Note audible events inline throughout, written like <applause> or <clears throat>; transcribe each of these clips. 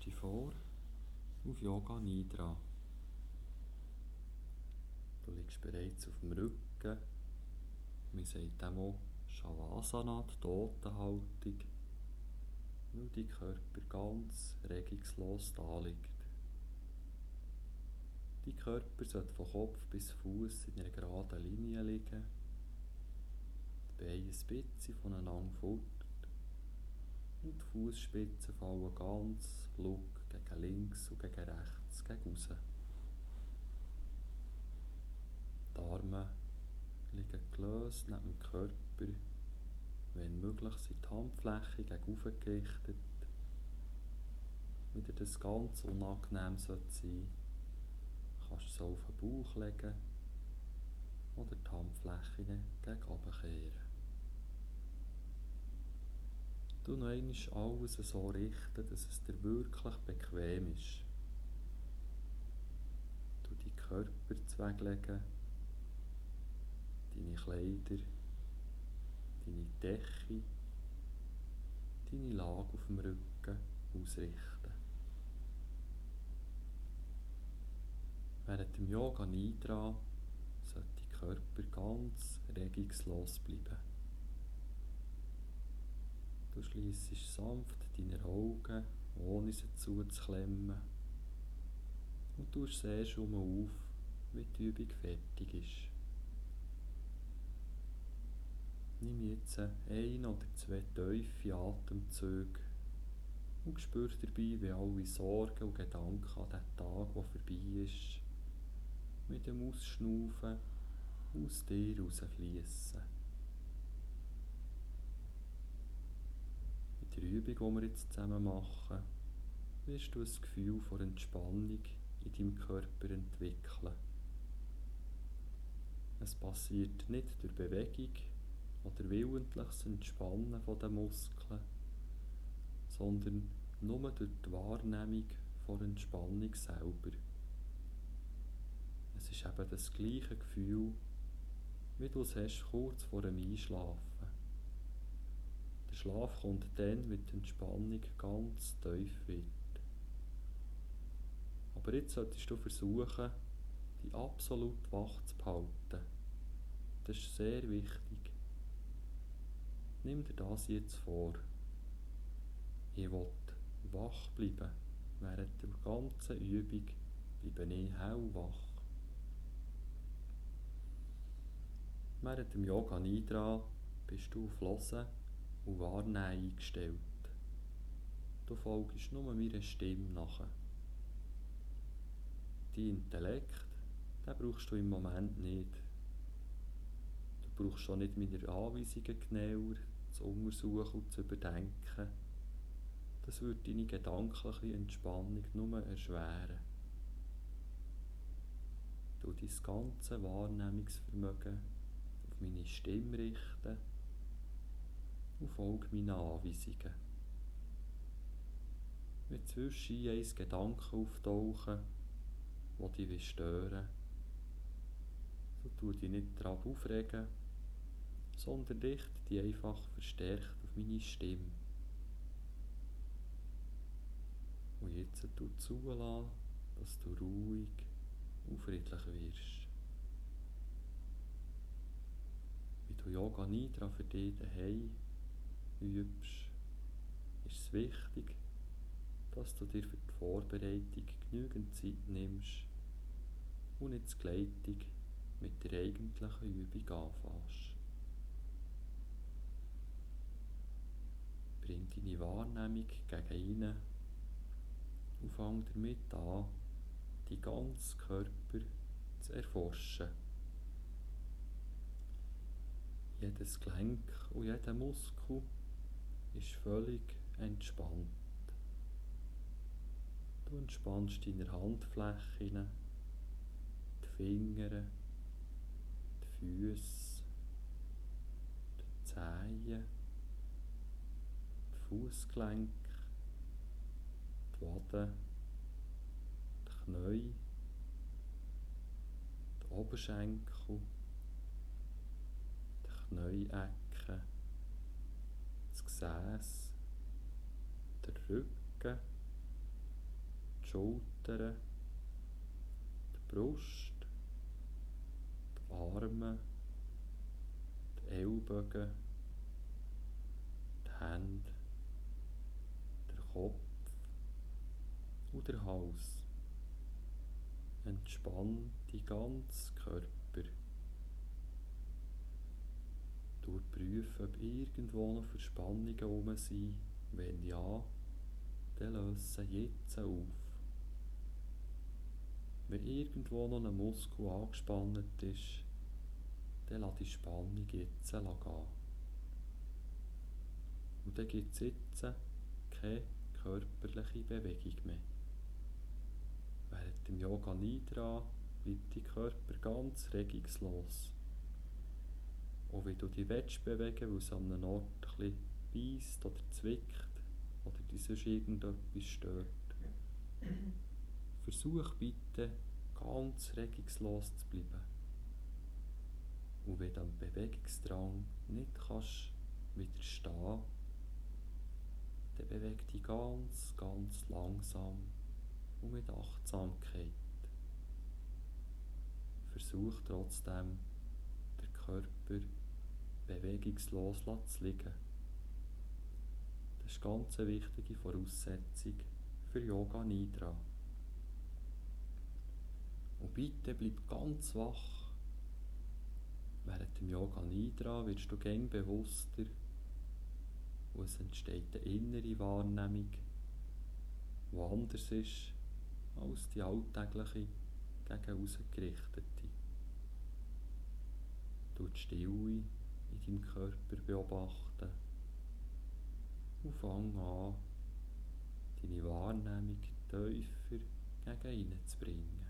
dich vor auf Yoga Nidra. Du liegst bereits auf dem Rücken. Wir sagt dem auch Shavasana, die Totenhaltung, weil dein Körper ganz regungslos da liegt. Dein Körper sollte von Kopf bis Fuß in einer geraden Linie liegen. Die Beine ein bisschen voneinander fort. Und die Fußspitzen fallen ganz flug gegen links und gegen rechts, gegen raus. Die Arme liegen gelöst neben dem Körper. Wenn möglich sind die Handflächen gegen gerichtet. Wieder das ganz unangenehm sein sollte kannst du es auf den Bauch legen oder die Handflächen gegen oben kehren. Du noch alles so richten, dass es dir wirklich bequem ist. Du die Körper zweglegen, deine Kleider, deine Decke, deine Lage auf dem Rücken ausrichten. Während dem Yoga Nidra sollte der Körper ganz regungslos bleiben. Du schließt sanft deine Augen, ohne sie zuzuklemmen. Und du siehst schon auf, wie die Übung fertig ist. Nimm jetzt ein oder zwei tiefe Atemzüge und spür dabei, wie alle Sorgen und Gedanken an den Tag, der vorbei ist, mit dem Ausschnaufen aus dir rausfließen. Der Übung, die wir jetzt zusammen machen, wirst du ein Gefühl von Entspannung in deinem Körper entwickeln. Es passiert nicht durch Bewegung oder willentliches Entspannen der Muskeln, sondern nur durch die Wahrnehmung von Entspannung selber. Es ist eben das gleiche Gefühl, wie du es hast kurz vor dem Einschlafen. Der Schlaf kommt dann, wenn die Entspannung ganz tief wird. Aber jetzt solltest du versuchen, dich absolut wach zu behalten. Das ist sehr wichtig. Nimm dir das jetzt vor. Ich will wach bleiben. Während der ganzen Übung bleibe ich hellwach. Während dem Yoga Nidra bist du auf Hören und Wahrnehmen eingestellt. Du folgst nur meiner Stimme nach. Dein Intellekt, den brauchst du im Moment nicht. Du brauchst schon nicht meine Anweisungen genauer zu untersuchen und zu überdenken. Das würde deine gedankliche Entspannung nur erschweren. Du dein ganze Wahrnehmungsvermögen meine Stimme richten und folge meinen Anweisungen. Wenn zwischen ein Gedanken auftauchen, wo dich stören so tu dich nicht darauf aufregen, sondern richte dich einfach verstärkt auf meine Stimme. Und jetzt tu zulassen, dass du ruhig und friedlich wirst. du Yoga Nidra für dich daheim übst, ist es wichtig, dass du dir für die Vorbereitung genügend Zeit nimmst und die Gleitung mit der eigentlichen Übung anfängst. Bring deine Wahrnehmung gegen innen und fang damit an, die ganzen Körper zu erforschen. Jedes Gelenk und jeder Muskel ist völlig entspannt. Du entspannst deine Handflächen, die Finger, die Füße, die Zehen, die Fußgelenke, die Waden, die Knie, die Oberschenkel, Knieecke, das Gesäß, der Rücken, Schultern, die Brust, die Arme, die Ellbogen, die Hände, der Kopf. Und der Hals. Entspann die ganze Körper. Durchprüfen, ob irgendwo noch Verspannungen herum sind. Wenn ja, dann löse jetzt auf. Wenn irgendwo noch ein Muskel angespannt ist, dann lass die Spannung jetzt gehen. Und dann gibt es jetzt keine körperliche Bewegung mehr. Während dem Yoga Nidra bleibt dein Körper ganz regungslos. Und wie du dich willst bewegen, weil es an einem Ort ein beißt oder zwickt oder dich sonst irgendetwas stört, versuch bitte ganz regungslos zu bleiben. Und wenn du dem Bewegungsdrang nicht kannst widerstehen, dann beweg dich ganz, ganz langsam und mit Achtsamkeit. Versuch trotzdem, den Körper bewegungslos liegen. Das ist ganz eine wichtige Voraussetzung für Yoga Nidra. Und bitte bleib ganz wach. Während dem Yoga Nidra wirst du gäng bewusster und es entsteht eine innere Wahrnehmung, die anders ist als die alltägliche gegen ausgerichtete. Du die Stille in deinem Körper beobachten und fang an, deine Wahrnehmung tiefer gegen innen zu bringen.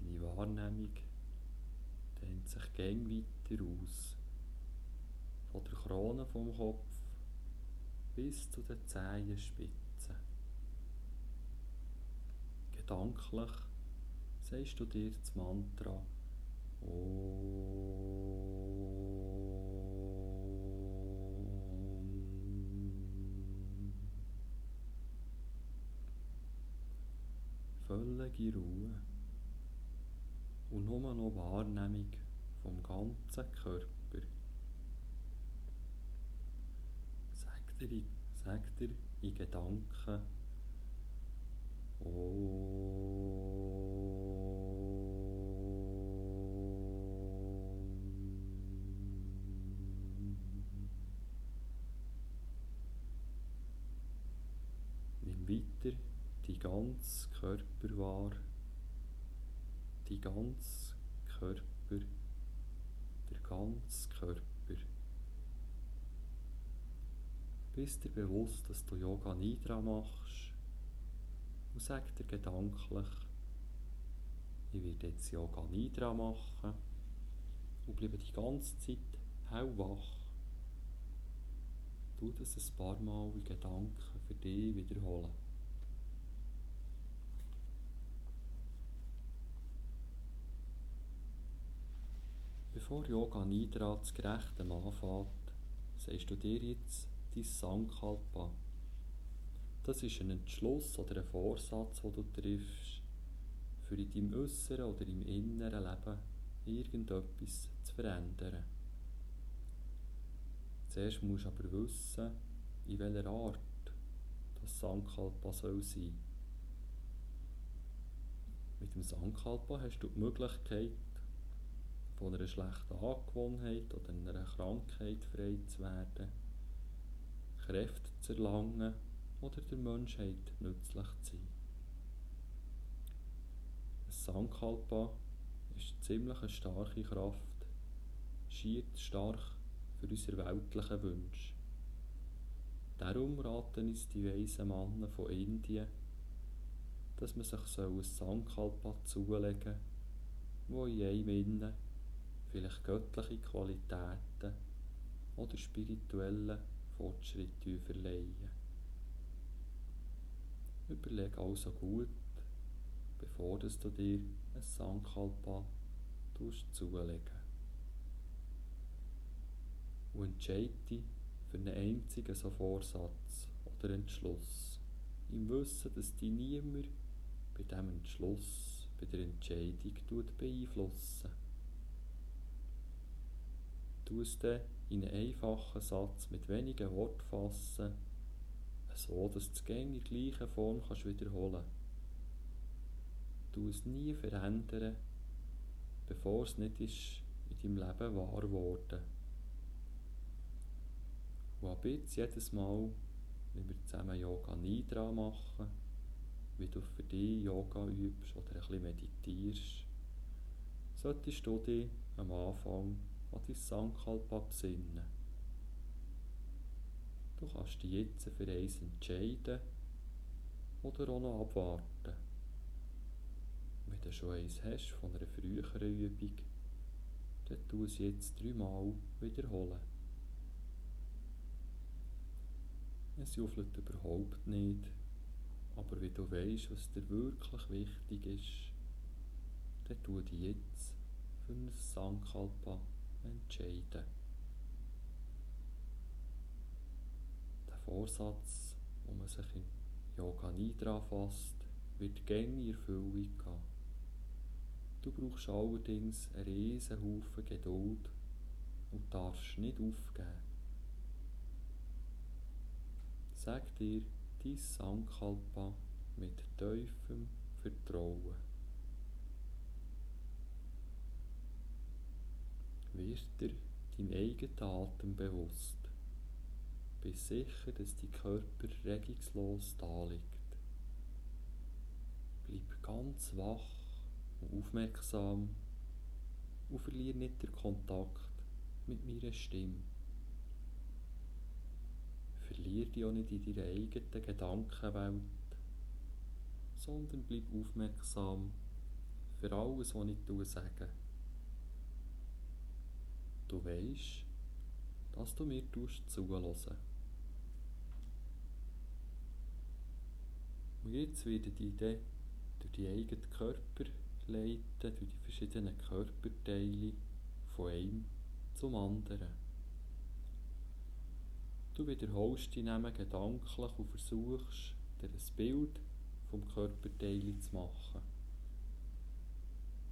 Deine Wahrnehmung dehnt sich gäng weiter aus, von der Krone vom Kopf bis zu den Zehenspitzen. Gedanklich sagst du dir das Mantra Om. Völlige Ruhe und nur noch Wahrnehmung vom ganzen Körper. Sag dir, sag dir in Gedanken Oh. Ganze Körper wahr, die ganze Körper, der ganze Körper. Bist dir bewusst, dass du Yoga Nidra machst und sag dir gedanklich, ich werde jetzt Yoga Nidra machen und bleibe die ganze Zeit hellwach. Tu das ein paar Mal in Gedanken für dich wiederholen. Bevor Yoga Nidra das Gerechte anfängt, sagst du dir jetzt dein Sankalpa. Das ist ein Entschluss oder ein Vorsatz, den du triffst, für in deinem äußeren oder im inneren Leben irgendetwas zu verändern. Zuerst musst du aber wissen, in welcher Art das Sankalpa soll sein. Mit dem Sankalpa hast du die Möglichkeit, von einer schlechten Angewohnheit oder einer Krankheit frei zu werden, Kräfte zu erlangen oder der Menschheit nützlich zu sein. Ein Sankalpa ist ziemlich eine starke Kraft, schier stark für unsere weltlichen Wünsche. Darum raten uns die weisen Männer von Indien, dass man sich ein Sankalpa zulegen soll, das in einem innen vielleicht göttliche Qualitäten oder spirituelle Fortschritte verleihen. Überleg also gut, bevor du dir ein Sankalpa zulegen und entscheide dich für einen einzigen so Vorsatz oder Entschluss, im Wissen, dass dich niemand bei diesem Entschluss, bei der Entscheidung beeinflussen. Du es in einen einfachen Satz mit wenigen Worten fassen, so dass du es in gleicher Form kannst wiederholen Du es nie verändern, bevor es nicht ist in deinem Leben wahr geworden. Und ab jetzt jedes Mal, wenn wir zusammen Yoga Nidra machen, wie du für dich Yoga übst oder ein bisschen meditierst, solltest du dich am Anfang an dein Sankalpa besinnen. Du kannst dich jetzt für eins entscheiden oder auch noch abwarten. Wenn du schon eins hast von einer früheren Übung, dann tu es jetzt dreimal wiederholen. Es juffelt überhaupt nicht, aber wenn du weißt, was dir wirklich wichtig ist, dann tu dich jetzt für ein Sankalpa entscheiden. Der Vorsatz, wo man sich in Yoga Nidra fasst, wird gerne in Erfüllung gehen. Du brauchst allerdings einen riesen Haufen Geduld und darfst nicht aufgeben. Sag dir dein Sankalpa mit tiefem Vertrauen. Wirst dir dein eigenen Atem bewusst. Bist sicher, dass dein Körper regungslos da liegt. Bleib ganz wach und aufmerksam und verliere nicht den Kontakt mit meiner Stimme. Verliere dich auch nicht in deiner eigenen Gedankenwelt, sondern bleib aufmerksam für alles, was ich sage. Du weißt, dass du mir zuhören Und jetzt werde ich dich durch die eigenen Körper leiten, durch die verschiedenen Körperteile von einem zum anderen. Du wiederholst die Namen gedanklich und versuchst, dir ein Bild vom Körperteil zu machen.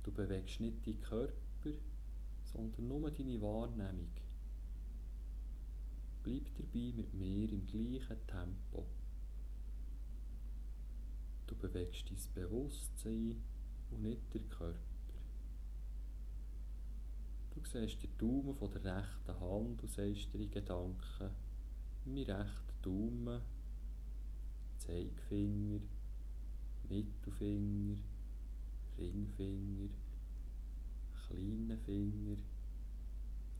Du bewegst nicht deinen Körper, sondern nur deine Wahrnehmung. Bleib dabei mit mir im gleichen Tempo. Du bewegst dein Bewusstsein und nicht den Körper. Du siehst den Daumen von der rechten Hand und dir in Gedanken, mein rechter Daumen, Zeigefinger, Mittelfinger, Ringfinger, kleinen Finger,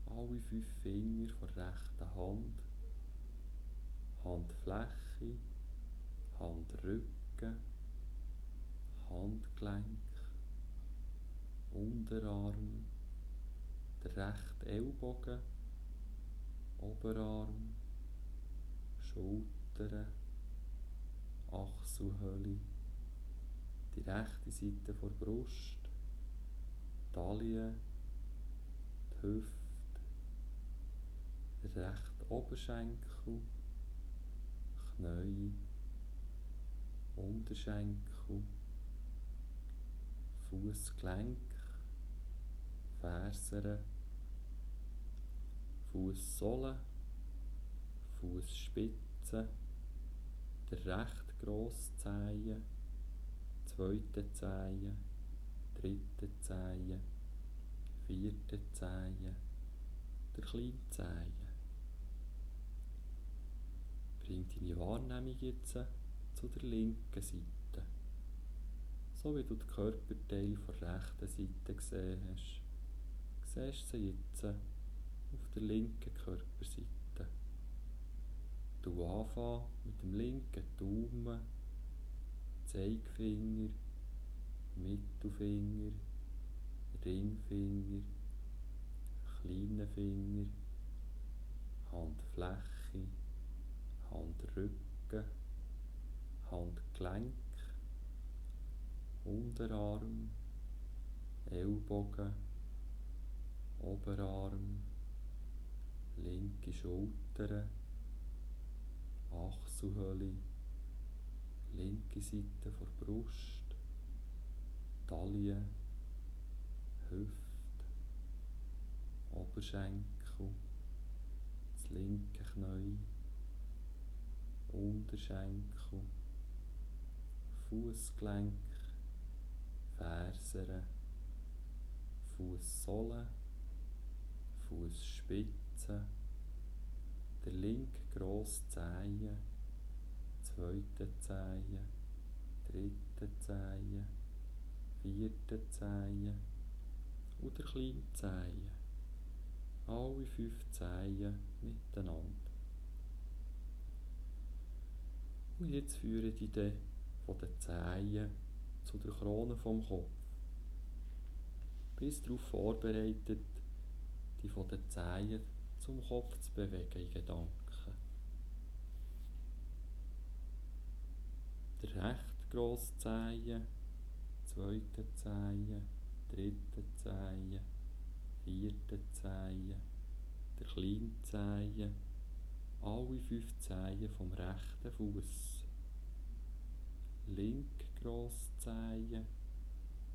alle fünf Finger der rechten Hand, Handfläche, Handrücken, Handgelenk, Unterarm, der rechte Ellbogen, Oberarm, Schultern, Achselhöhle, die rechte Seite der Brust, Taille, die Hüfte, der rechte Oberschenkel, Knie, Unterschenkel, Fußgelenk, Fersen, Fußsohle, Fußspitze, der rechte Grosszehen, zweite Zehen, dritte Zehe, vierte Zehe, der kleine Zehe. Bring deine Wahrnehmung jetzt zu der linken Seite. So wie du die Körperteile von der rechten Seite gesehen hast, siehst du sie jetzt auf der linken Körperseite. Du anfangen mit dem linken Daumen, Zeigefinger, Mittelfinger, Ringfinger, kleiner Finger, Handfläche, Handrücken, Handgelenk, Unterarm, Ellbogen, Oberarm, linke Schulter, Achselhöhle, linke Seite der Brust, Taille, Hüfte, Oberschenkel, das linke Knie, Unterschenkel, Fußgelenk, Fersen, Fußsohle, Fußspitze, der linke grosse Zehe, zweite Zehe, dritte Zehe, vierte Zehe und der kleine Zehe. Alle fünf Zehen miteinander. Und jetzt führe ich dann von den Zehen zu der Krone vom Kopf. Bist darauf vorbereitet, die von den Zehen zum Kopf zu bewegen in Gedanken. Der rechte grosse Zehe, zweite Zehe, dritte Zehe, vierte Zehe, der kleine Zehe, alle fünf Zehen vom rechten Fuß. Linke grosse Zehe,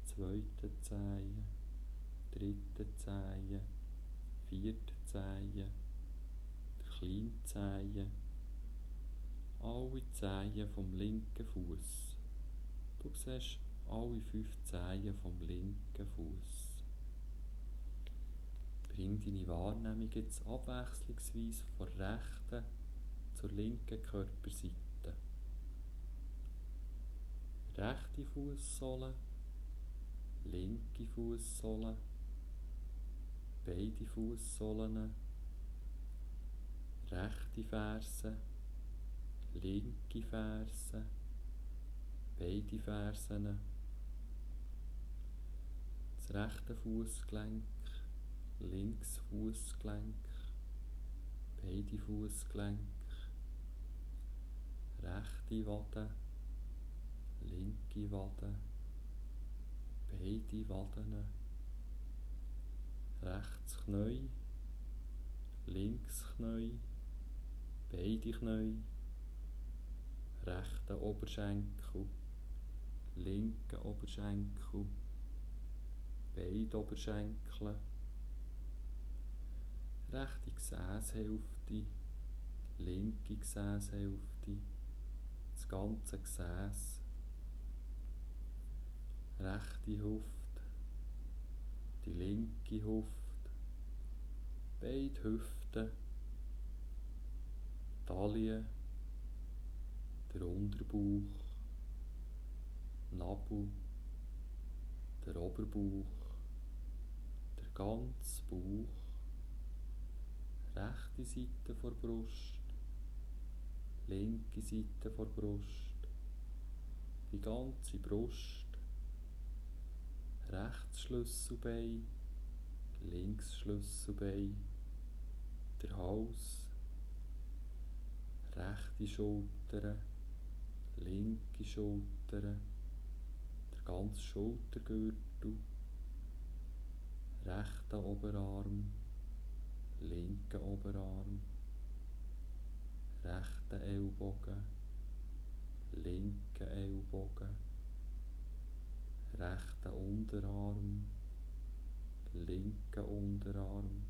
zweite Zehe, dritte Zehe, vierte Zehe, der kleine Zehe, alle Zehen vom linken Fuß. Du siehst alle fünf Zehen vom linken Fuß. Bring deine Wahrnehmung jetzt abwechslungsweise von rechten zur linken Körperseite. Rechte Fußsohle, linke Fußsohle, beide Fußsohlen, rechte Ferse, linke Ferse, beide Fersen, das rechte Fußgelenk, links Fußgelenk, beide Fußgelenk, rechte Wade, linke Wade, beide Waden, rechts Knie, beide Knie, rechter Oberschenkel, linker Oberschenkel, beide Oberschenkel, rechte Gesäßhälfte, linke Gesäßhälfte, das ganze Gesäß, rechte Hüfte, die linke Hüfte, beide Hüften, Taille, der Unterbauch, Nabel, der Oberbauch, der ganze Bauch, rechte Seite vor Brust, linke Seite vor Brust, die ganze Brust, rechts Schlüsselbein, links Schlüsselbein, der Hals, rechte Schulter, linke Schulter, der ganze Schultergürtel, rechter Oberarm, linker Oberarm, rechter Ellbogen, linker Ellbogen, rechter Unterarm, linker Unterarm,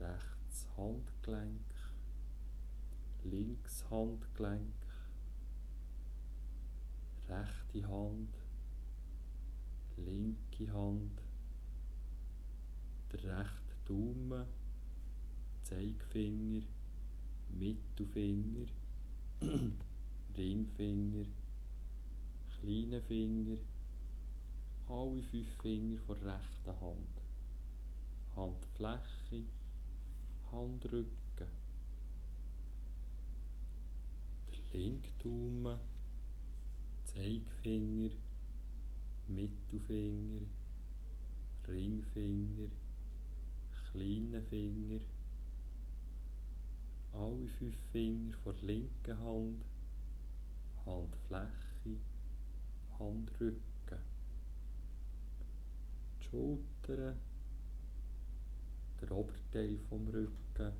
rechts Handgelenk, links Handgelenk, rechte Hand, linke Hand, der rechte Daumen, Zeigefinger, Mittelfinger, <clears throat> Ringfinger, kleine Finger, alle fünf Finger der rechten Hand, Handfläche, Handrücken, der linke Daumen, Zeigefinger, Mittelfinger, Ringfinger, kleine Finger, alle fünf Finger der linken Hand, Handfläche, Handrücken, die Schultern, der Oberteil vom Rücken,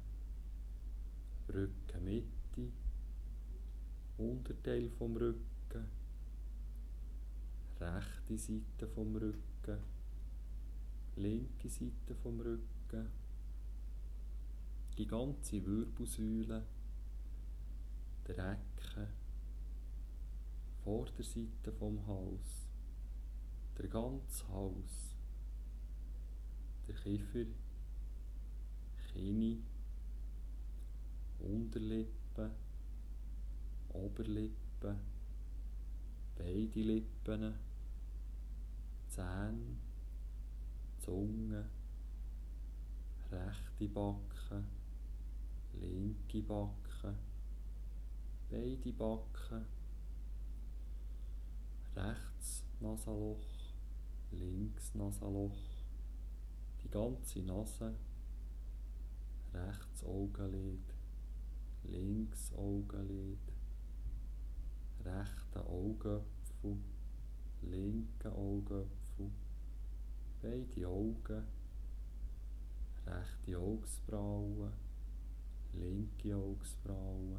Rückenmitte, Unterteil vom Rücken, rechte Seite vom Rücken, linke Seite vom Rücken, die ganze Wirbelsäule, der Rücken, Vorderseite vom Hals, der ganze Hals, der Kiefer, Kinn, Unterlippe, Oberlippe, beide Lippen, Zähne, Zunge, rechte Backe, linke Backe, beide Backen, rechts Nasenloch, links Nasenloch, die ganze Nase, rechts Augenlid, links Augenlid, rechter Augapfel, linker Augapfel, beide Augen, rechte Augsbraue, linke Augsbraue,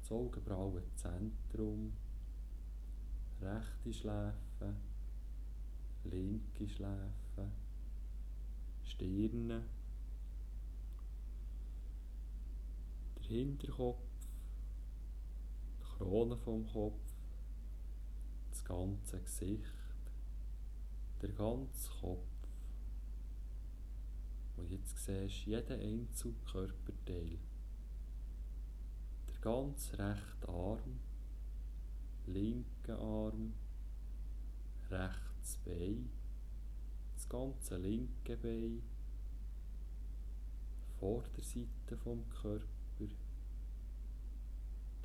das Augenbrauenzentrum, rechte Schläfe, linke Schläfe, Stirne, der Hinterkopf, die Krone vom Kopf, das ganze Gesicht, der ganze Kopf. Und jetzt siehst du jeden einzelnen Körperteil. Der ganz rechte Arm, linke Arm, rechts Bein, das ganze linke Bein, Vorderseite vom Körper,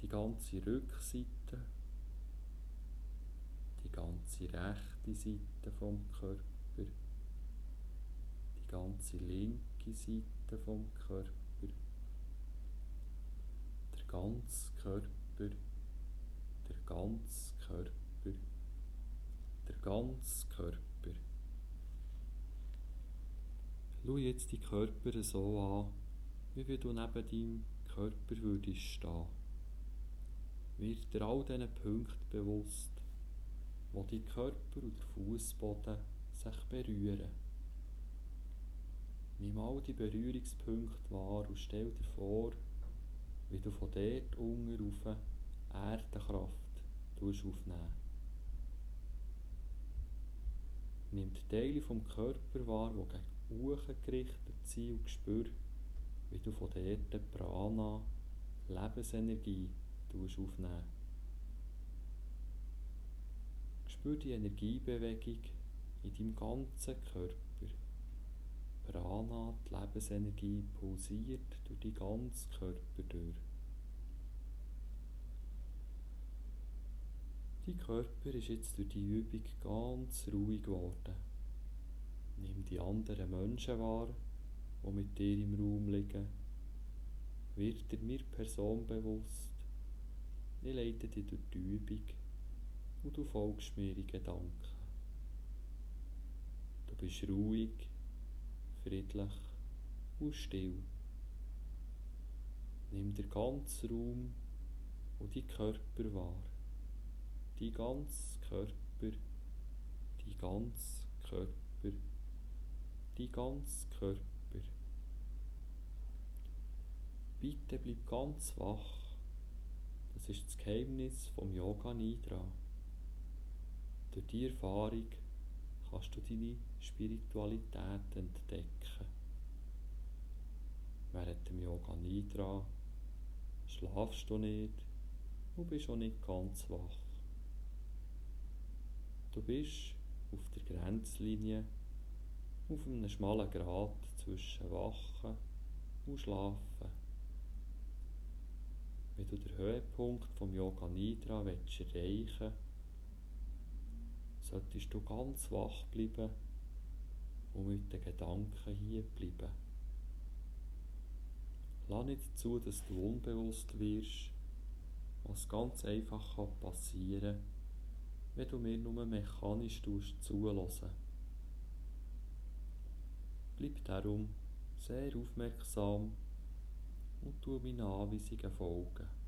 die ganze Rückseite, die ganze rechte Seite vom Körper, ganze linke Seite vom Körper, der ganze Körper, der ganze Körper, der ganze Körper. Schau jetzt die Körper so an, wie wenn du neben deinem Körper würdest stehen. Wird dir all diesen Punkten bewusst, wo die Körper und der Fußboden sich berühren. Nimm all die Berührungspunkte wahr und stell dir vor, wie du von dort unten rauf Erdenkraft aufnehmen Nimm die Teile vom Körper wahr, die gegen oben gerichtet sind und spür, wie du von dort Prana, Lebensenergie, aufnehmen Spür die Energiebewegung in deinem ganzen Körper. Prana, die Lebensenergie, pulsiert durch die ganzen Körper durch. Dein Körper ist jetzt durch die Übung ganz ruhig geworden. Nimm die anderen Menschen wahr, die mit dir im Raum liegen. Wird dir mir Person bewusst. Ich leite dich durch die Übung und du folgst mir in Gedanken. Du bist ruhig, friedlich und still. Nimm den ganzen Raum und die Körper wahr die ganze Körper, die ganze Körper, die ganze Körper. Bitte bleib ganz wach. Das ist das Geheimnis vom Yoga Nidra. Durch die Erfahrung kannst du deine Spiritualität entdecken. Während dem Yoga Nidra schlafst du nicht und bist auch nicht ganz wach. Du bist auf der Grenzlinie, auf einem schmalen Grat zwischen Wachen und Schlafen. Wenn du den Höhepunkt vom Yoga Nidra willst erreichen solltest du ganz wach bleiben und mit den Gedanken hier bleiben. Lass nicht zu, dass du unbewusst wirst, was ganz einfach passieren kann wenn du mir nur mechanisch zulassen Bleib darum sehr aufmerksam und du meinen Anweisungen folgen.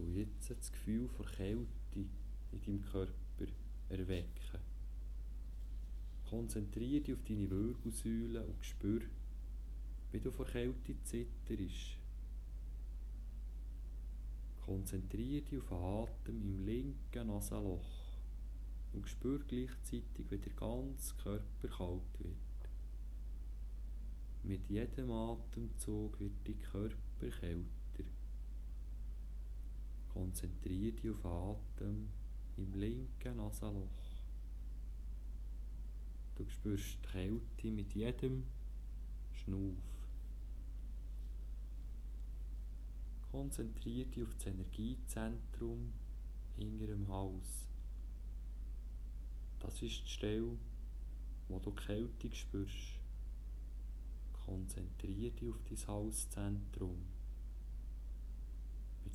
Du jetzt das Gefühl von Kälte in deinem Körper erwecken. Konzentriere dich auf deine Wirbelsäule und spür, wie du vor Kälte zitterst. Konzentriere dich auf den Atem im linken Nasenloch und spür gleichzeitig, wie der ganze Körper kalt wird. Mit jedem Atemzug wird dein Körper kälter. Konzentriere dich auf Atem im linken Nasenloch. Du spürst die Kälte mit jedem Schnuff. Konzentriere dich auf das Energiezentrum hinter dem Hals. Das ist die Stelle, wo du Kälte spürst. Konzentriere dich auf dein Halszentrum.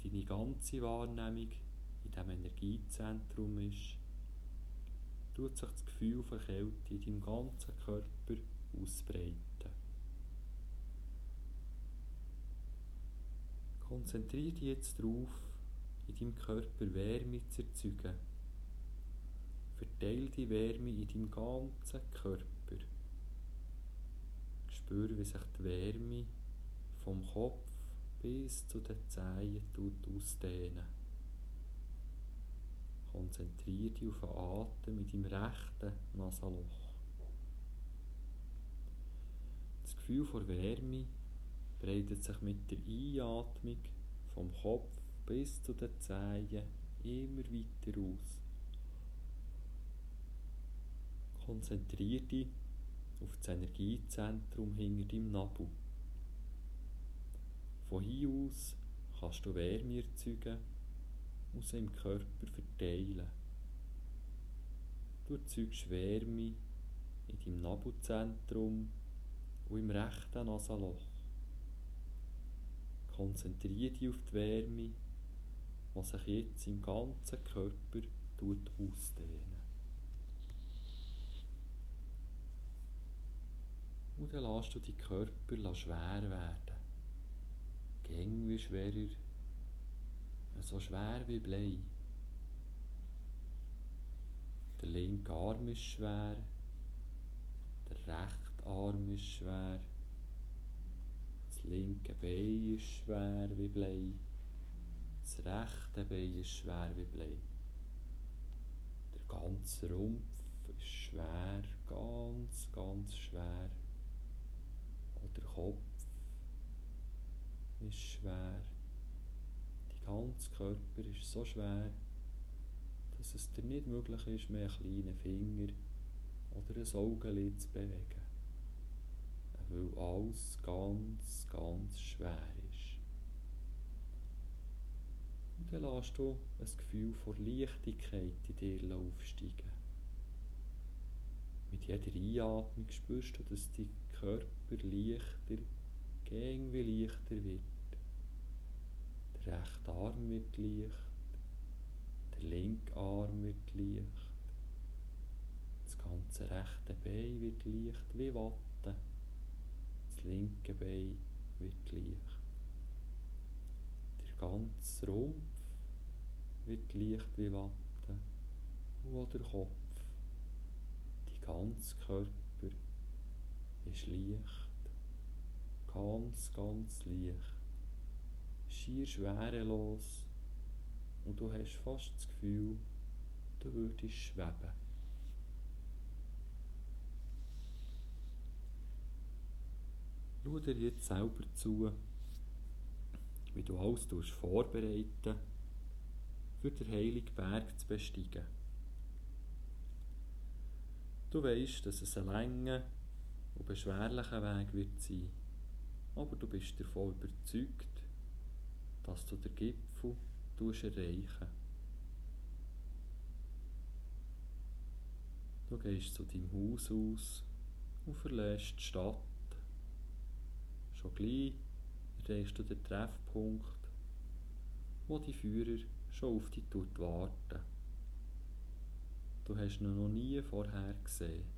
Deine ganze Wahrnehmung in diesem Energiezentrum ist, tut sich das Gefühl von Kälte in deinem ganzen Körper ausbreiten. Konzentriere dich jetzt darauf, in deinem Körper Wärme zu erzeugen. Verteile die Wärme in deinem ganzen Körper. Spüre, wie sich die Wärme vom Kopf bis zu den Zehen ausdehnen. Konzentriere dich auf den Atem in deinem rechten Nasenloch. Das Gefühl von Wärme breitet sich mit der Einatmung vom Kopf bis zu den Zehen immer weiter aus. Konzentriere dich auf das Energiezentrum hinter deinem Nabel. Von hier aus kannst du Wärme erzeugen und sie im Körper verteilen. Du erzeugst Wärme in deinem Nabelzentrum und im rechten Nasenloch. Konzentriere dich auf die Wärme, die sich jetzt im ganzen Körper ausdehnen. Und dann lässt du deinen Körper schwer werden. Gäng wie schwerer so schwer wie Blei. Der linke Arm ist schwer, der rechte Arm ist schwer, das linke Bein ist schwer wie Blei, das rechte Bein ist schwer wie Blei. Der ganze Rumpf ist schwer, ganz, ganz schwer. Und der Kopf ist schwer ganze Körper ist so schwer, dass es dir nicht möglich ist, mehr einen kleinen Finger oder ein Augenlid zu bewegen. Weil alles ganz, ganz schwer ist. Und dann lässt du ein Gefühl von Leichtigkeit in dir aufsteigen. Mit jeder Einatmung spürst du, dass dein Körper leichter, gäng wie leichter wird. Der rechte Arm wird leicht, der linke Arm wird leicht, das ganze rechte Bein wird leicht wie Watte, das linke Bein wird leicht, der ganze Rumpf wird leicht wie Watte. Und der Kopf, die ganze Körper ist leicht, ganz, ganz leicht schier schwerelos und du hast fast das Gefühl, du würdest schweben. Schau dir jetzt selber zu, wie du alles vorbereiten für den heiligen Berg zu besteigen. Du weißt, dass es ein langer und beschwerlicher Weg wird sein, aber du bist davon überzeugt, dass du den Gipfel erreichen Du gehst zu deinem Haus aus und verlässt die Stadt. Schon gleich erreichst du den Treffpunkt, wo die Führer schon auf dich warten. Du hast ihn noch nie vorher gesehen.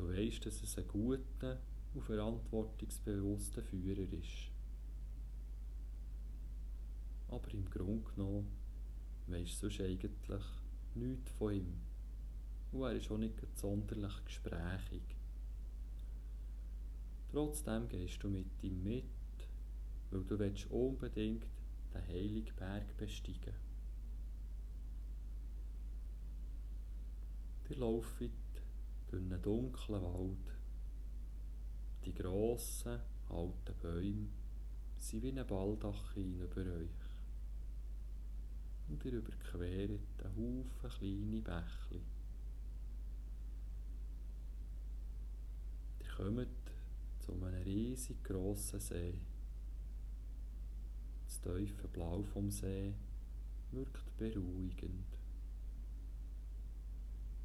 Du weißt, dass es ein guter und verantwortungsbewusster Führer ist. Aber im Grunde genommen weisst du eigentlich nichts von ihm. Und er ist auch nicht sonderlich gesprächig. Trotzdem gehst du mit ihm mit, weil du willst unbedingt den heiligen Berg besteigen. Ihr lauft durch einen dunklen Wald. Die grossen, alten Bäume sind wie ein Baldachin über euch. Und ihr überquert einen Haufen kleine Bächli. Ihr kommt zu einem riesig grossen See. Das tiefe Blau vom See wirkt beruhigend.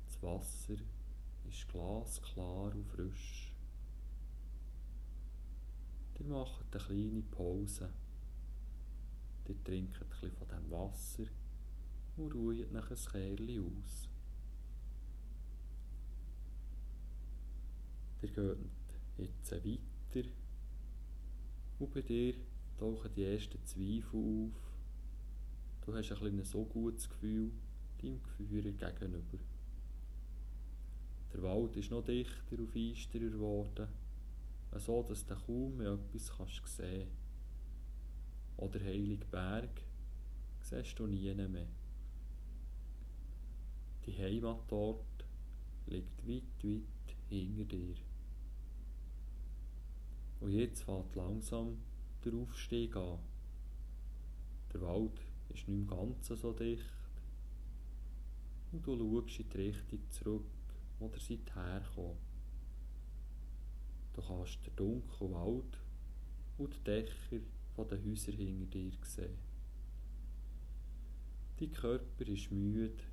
Das Wasser ist glasklar und frisch. Ihr macht eine kleine Pause. Ihr trinkt bisschen von dem Wasser und ruht nach ein Kerli aus. Ihr geht jetzt weiter und bei dir tauchen die ersten Zweifel auf. Du hast ein so gutes Gefühl deinem Gefühl gegenüber. Der Wald ist noch dichter und feisterer geworden, so dass du kaum mehr etwas kannst sehen Oder Heilig Berg siehst du nie mehr. Die Heimat dort liegt weit, weit hinter dir. Und jetzt fängt langsam der Aufstieg an. Der Wald ist nicht mehr ganz so dicht. Und du schaust in die Richtung zurück oder seid hergekommen. Du kannst den dunklen Wald und die Dächer der Häuser hinter dir sehen. Dein Körper ist müde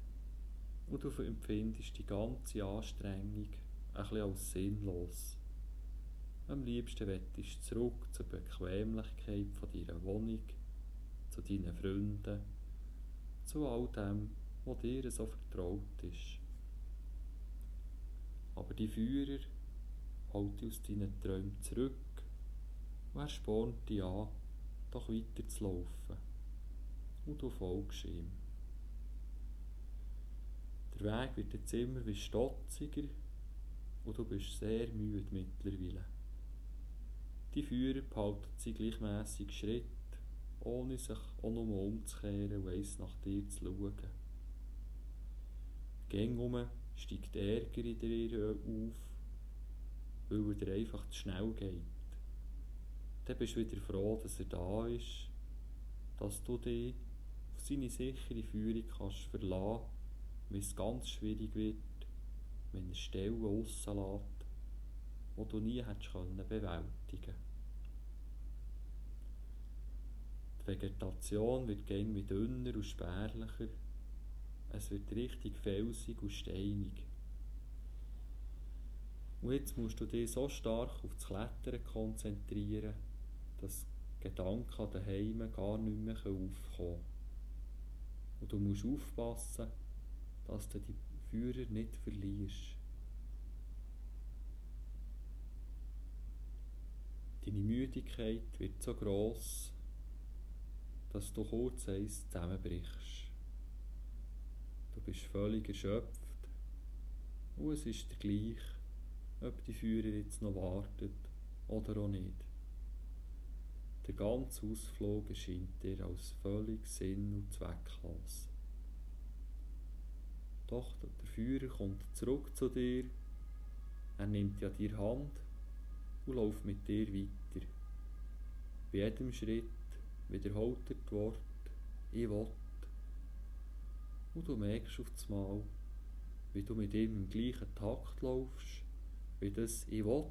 und du empfindest die ganze Anstrengung bisschen als sinnlos. Am liebsten wettest du zurück zur Bequemlichkeit von deiner Wohnung, zu deinen Freunden, zu all dem, was dir so vertraut ist. Aber die Führer holt dich aus deinen Träumen zurück und er spornt dich an, doch weiter zu laufen. Und du folgst ihm. Der Weg wird jetzt immer wie stotziger und du bist sehr müde mittlerweile. Die Führer behalten sie gleichmässig Schritt, ohne sich auch nur umzukehren und eins nach dir zu schauen. Gäng steigt Ärger in dir auf, weil er dir einfach zu schnell geht. Dann bist du wieder froh, dass er da ist, dass du dich auf seine sichere Führung kannst verlassen, wenn es ganz schwierig wird, wenn er Stellen rauslässt, die du nie hättest können Die Vegetation wird gängig dünner und spärlicher, es wird richtig felsig und steinig. Und jetzt musst du dich so stark auf das Klettern konzentrieren, dass Gedanken an daheim gar nicht mehr aufkommen können. Und du musst aufpassen, dass du die Führer nicht verlierst. Deine Müdigkeit wird so groß, dass du kurz eins zusammenbrichst. Bist völlig erschöpft und es ist dir gleich, ob die Führer jetzt noch wartet oder auch nicht. Der ganze Ausflug erscheint dir als völlig sinn- und zwecklos. Doch der Führer kommt zurück zu dir, er nimmt ja dir Hand und läuft mit dir weiter. Bei jedem Schritt wiederholt er das Wort «Ich will» und du merkst auf das Mal, wie du mit ihm im gleichen Takt laufst, wie das «Ich will»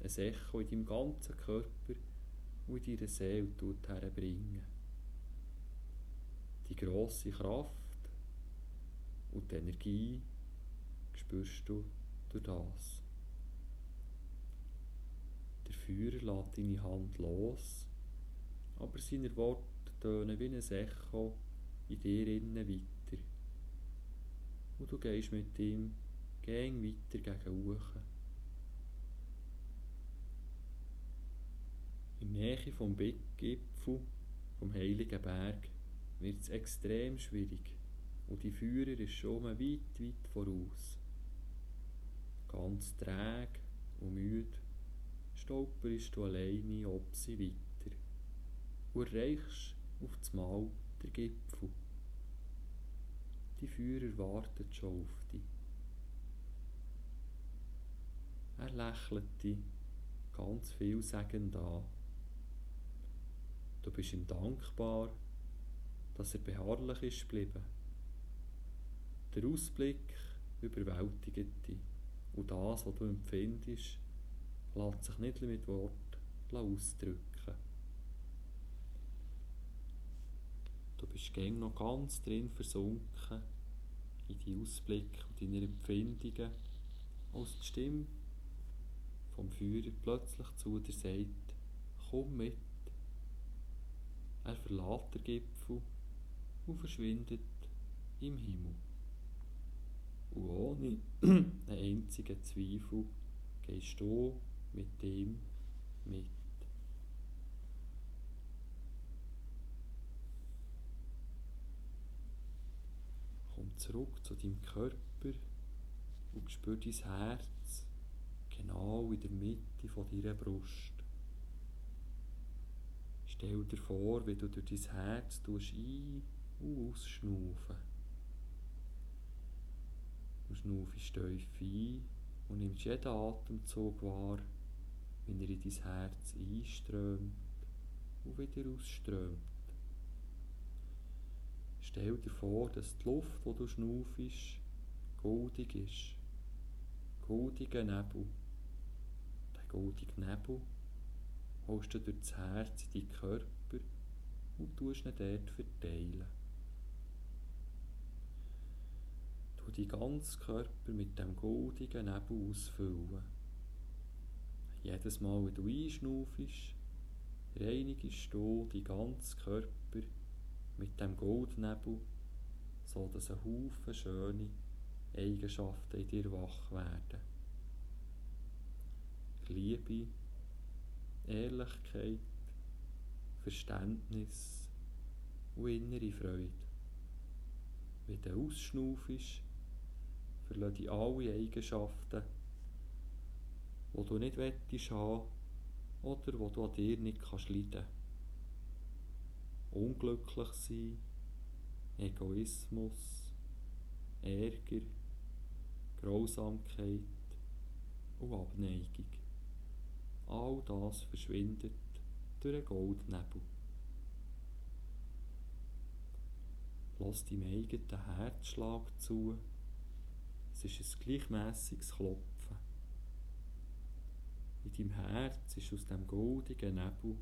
ein Echo in deinem ganzen Körper und in deiner Seele herbringen. Die grosse Kraft und die Energie spürst du durch das. Der Führer lässt deine Hand los, aber seine Worte tönen wie ein Echo in dir innen weiter. Und du gehst mit ihm gäng weiter gegen Uchen. Der Nähe vom Gipfel, vom Heiligen Berg, wird es extrem schwierig und die Führer ist schon weit, weit voraus. Ganz träge und müde stolperst du alleine ob sie weiter und erreichst auf das Mal den Gipfel. Die Führer warten schon auf dich. Er lächelt dich ganz vielsagend an. Du bist ihm dankbar, dass er beharrlich ist geblieben. Der Ausblick überwältigt dich und das, was du empfindest, lässt sich nicht mit Worten ausdrücken. Du bist gäng noch ganz drin versunken in die Ausblick und deine Empfindungen, als die Stimme vom Führer plötzlich zu dir sagt, komm mit. Er verlässt den Gipfel und verschwindet im Himmel. Und ohne <clears throat> einen einzigen Zweifel gehst du mit dem mit. Zurück zu deinem Körper und spür dein Herz genau in der Mitte von deiner Brust. Stell dir vor, wie du durch dein Herz ein- und ausschnaufen. Du schnaufst tief ein und nimmst jeden Atemzug wahr, wenn er in dein Herz einströmt und wieder ausströmt. Stell dir vor, dass die Luft, die du schnaufst, goldig ist. Goldiger Nebel. Der goldige Nebel holst du durch das Herz in deinen Körper und tust ihn dort verteilen. Du deinen ganzen Körper mit dem goldigen Nebel ausfüllen. Jedes Mal, wenn du einschnaufst, reinigst du deinen ganzen Körper mit dem Goldnebel, so dass ein Haufen schöne Eigenschaften in dir wach werden. Liebe, Ehrlichkeit, Verständnis und innere Freude. Wenn du ausschnaufst, verlassen dich alle Eigenschaften, die du nicht haben oder die du an dir nicht kannst leiden. Unglücklich sein, Egoismus, Ärger, Grausamkeit und Abneigung. All das verschwindet durch einen Goldnebel. Lass deinem eigenen Herzschlag zu. Es ist ein gleichmäßiges Klopfen. In deinem Herz ist aus dem goldigen Nebel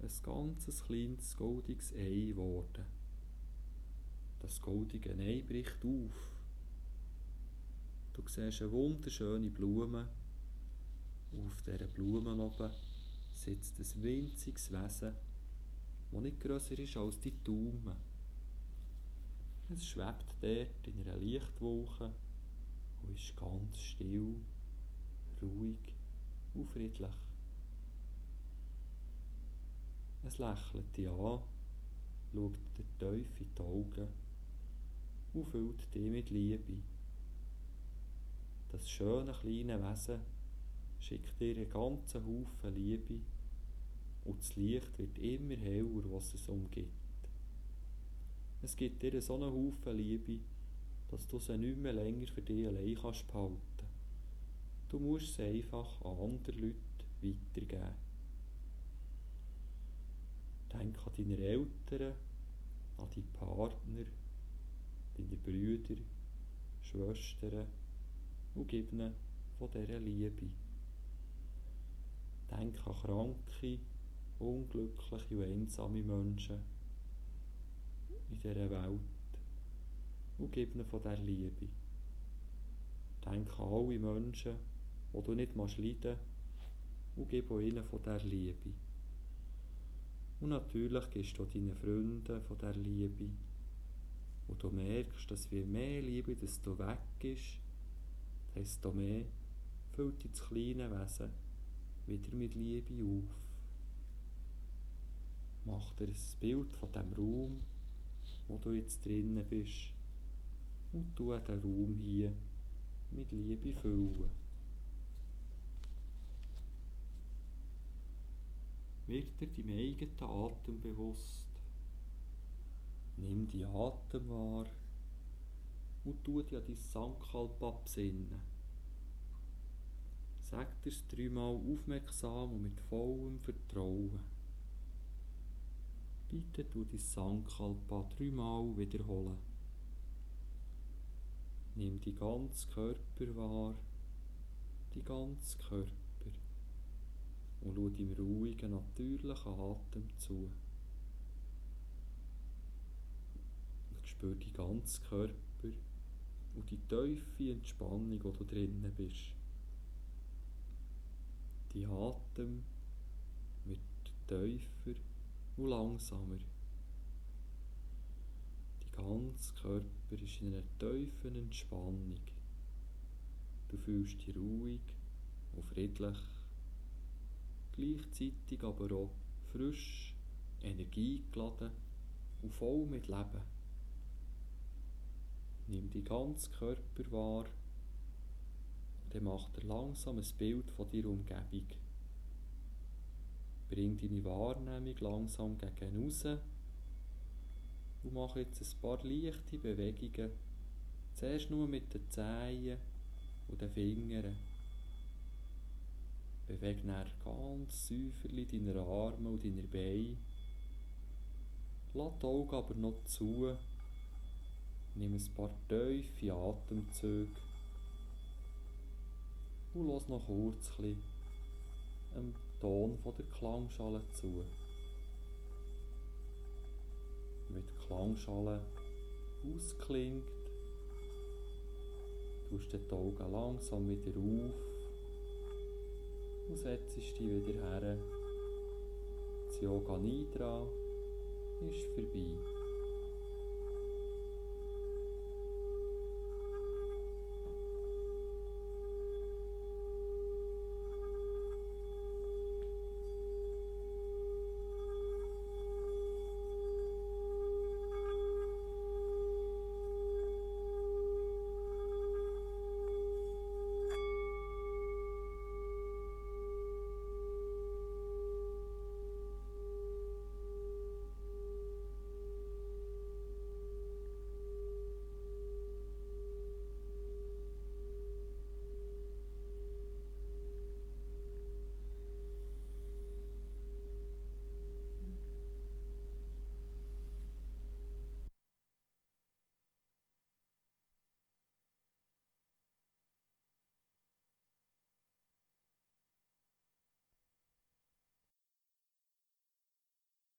ein ganzes kleines goldiges Ei geworden. Das goldige Ei bricht auf. Du siehst eine wunderschöne Blume. Auf dieser Blume oben sitzt ein winziges Wesen, das nicht grösser ist als die Daumen. Es schwebt dort in einer Lichtwolke und ist ganz still, ruhig und friedlich. Es lächelt dich an, schaut dir tief in die Augen und füllt dich mit Liebe. Das schöne kleine Wesen schickt dir einen ganzen Haufen Liebe und das Licht wird immer heller, was es umgibt. Es gibt dir so einen Haufen Liebe, dass du sie nicht mehr länger für dich allein kannst behalten. Du musst sie einfach an andere Leute weitergeben. Denk an deine Eltern, an deinen Partner, deine Brüder, Schwestern und gib ihnen von dieser Liebe. Denk an kranke, unglückliche und einsame Menschen in dieser Welt und gib ihnen von dieser Liebe. Denk an alle Menschen, die du nicht leiden musst und gib ihnen von dieser Liebe. Und natürlich gibst du deinen Freunden von dieser Liebe Und du merkst, dass je mehr Liebe dass du weg ist, desto mehr füllt das kleine Wesen wieder mit Liebe auf. Mach dir ein Bild von dem Raum, wo du jetzt drinnen bist und tu den Raum hier mit Liebe füllen. Wird dir deinem eigenen Atem bewusst. Nimm die Atem wahr und tu dir dein Sankalpa besinnen. Sag dir es dreimal aufmerksam und mit vollem Vertrauen. Bitte tu dein Sankalpa dreimal wiederholen. Nimm die ganze Körper wahr, die ganze Körper und schau im ruhigen, natürlichen Atem zu. Und spür die ganze Körper und die tiefe Entspannung, wo du drinnen bist. Die Atem wird tiefer und langsamer. Die ganze Körper ist in einer tiefen Entspannung. Du fühlst dich ruhig und friedlich gleichzeitig aber auch frisch, energiegeladen und voll mit Leben. Nimm die ganzen Körper wahr und dann macht er langsam ein Bild von deiner Umgebung. Bring deine Wahrnehmung langsam gegen raus und mach jetzt ein paar leichte Bewegungen. Zuerst nur mit den Zehen und den Fingern. Beweg dann ganz säuferlich deine Arme und deine Beine. Lass die Augen aber noch zu. Nimm ein paar tiefe Atemzüge. Und lass noch kurz ein Ton von der Klangschale zu. Mit der Klangschale ausklingt, tust du die Augen langsam wieder auf und setzt dich wieder her. Das Yoga Nidra ist vorbei.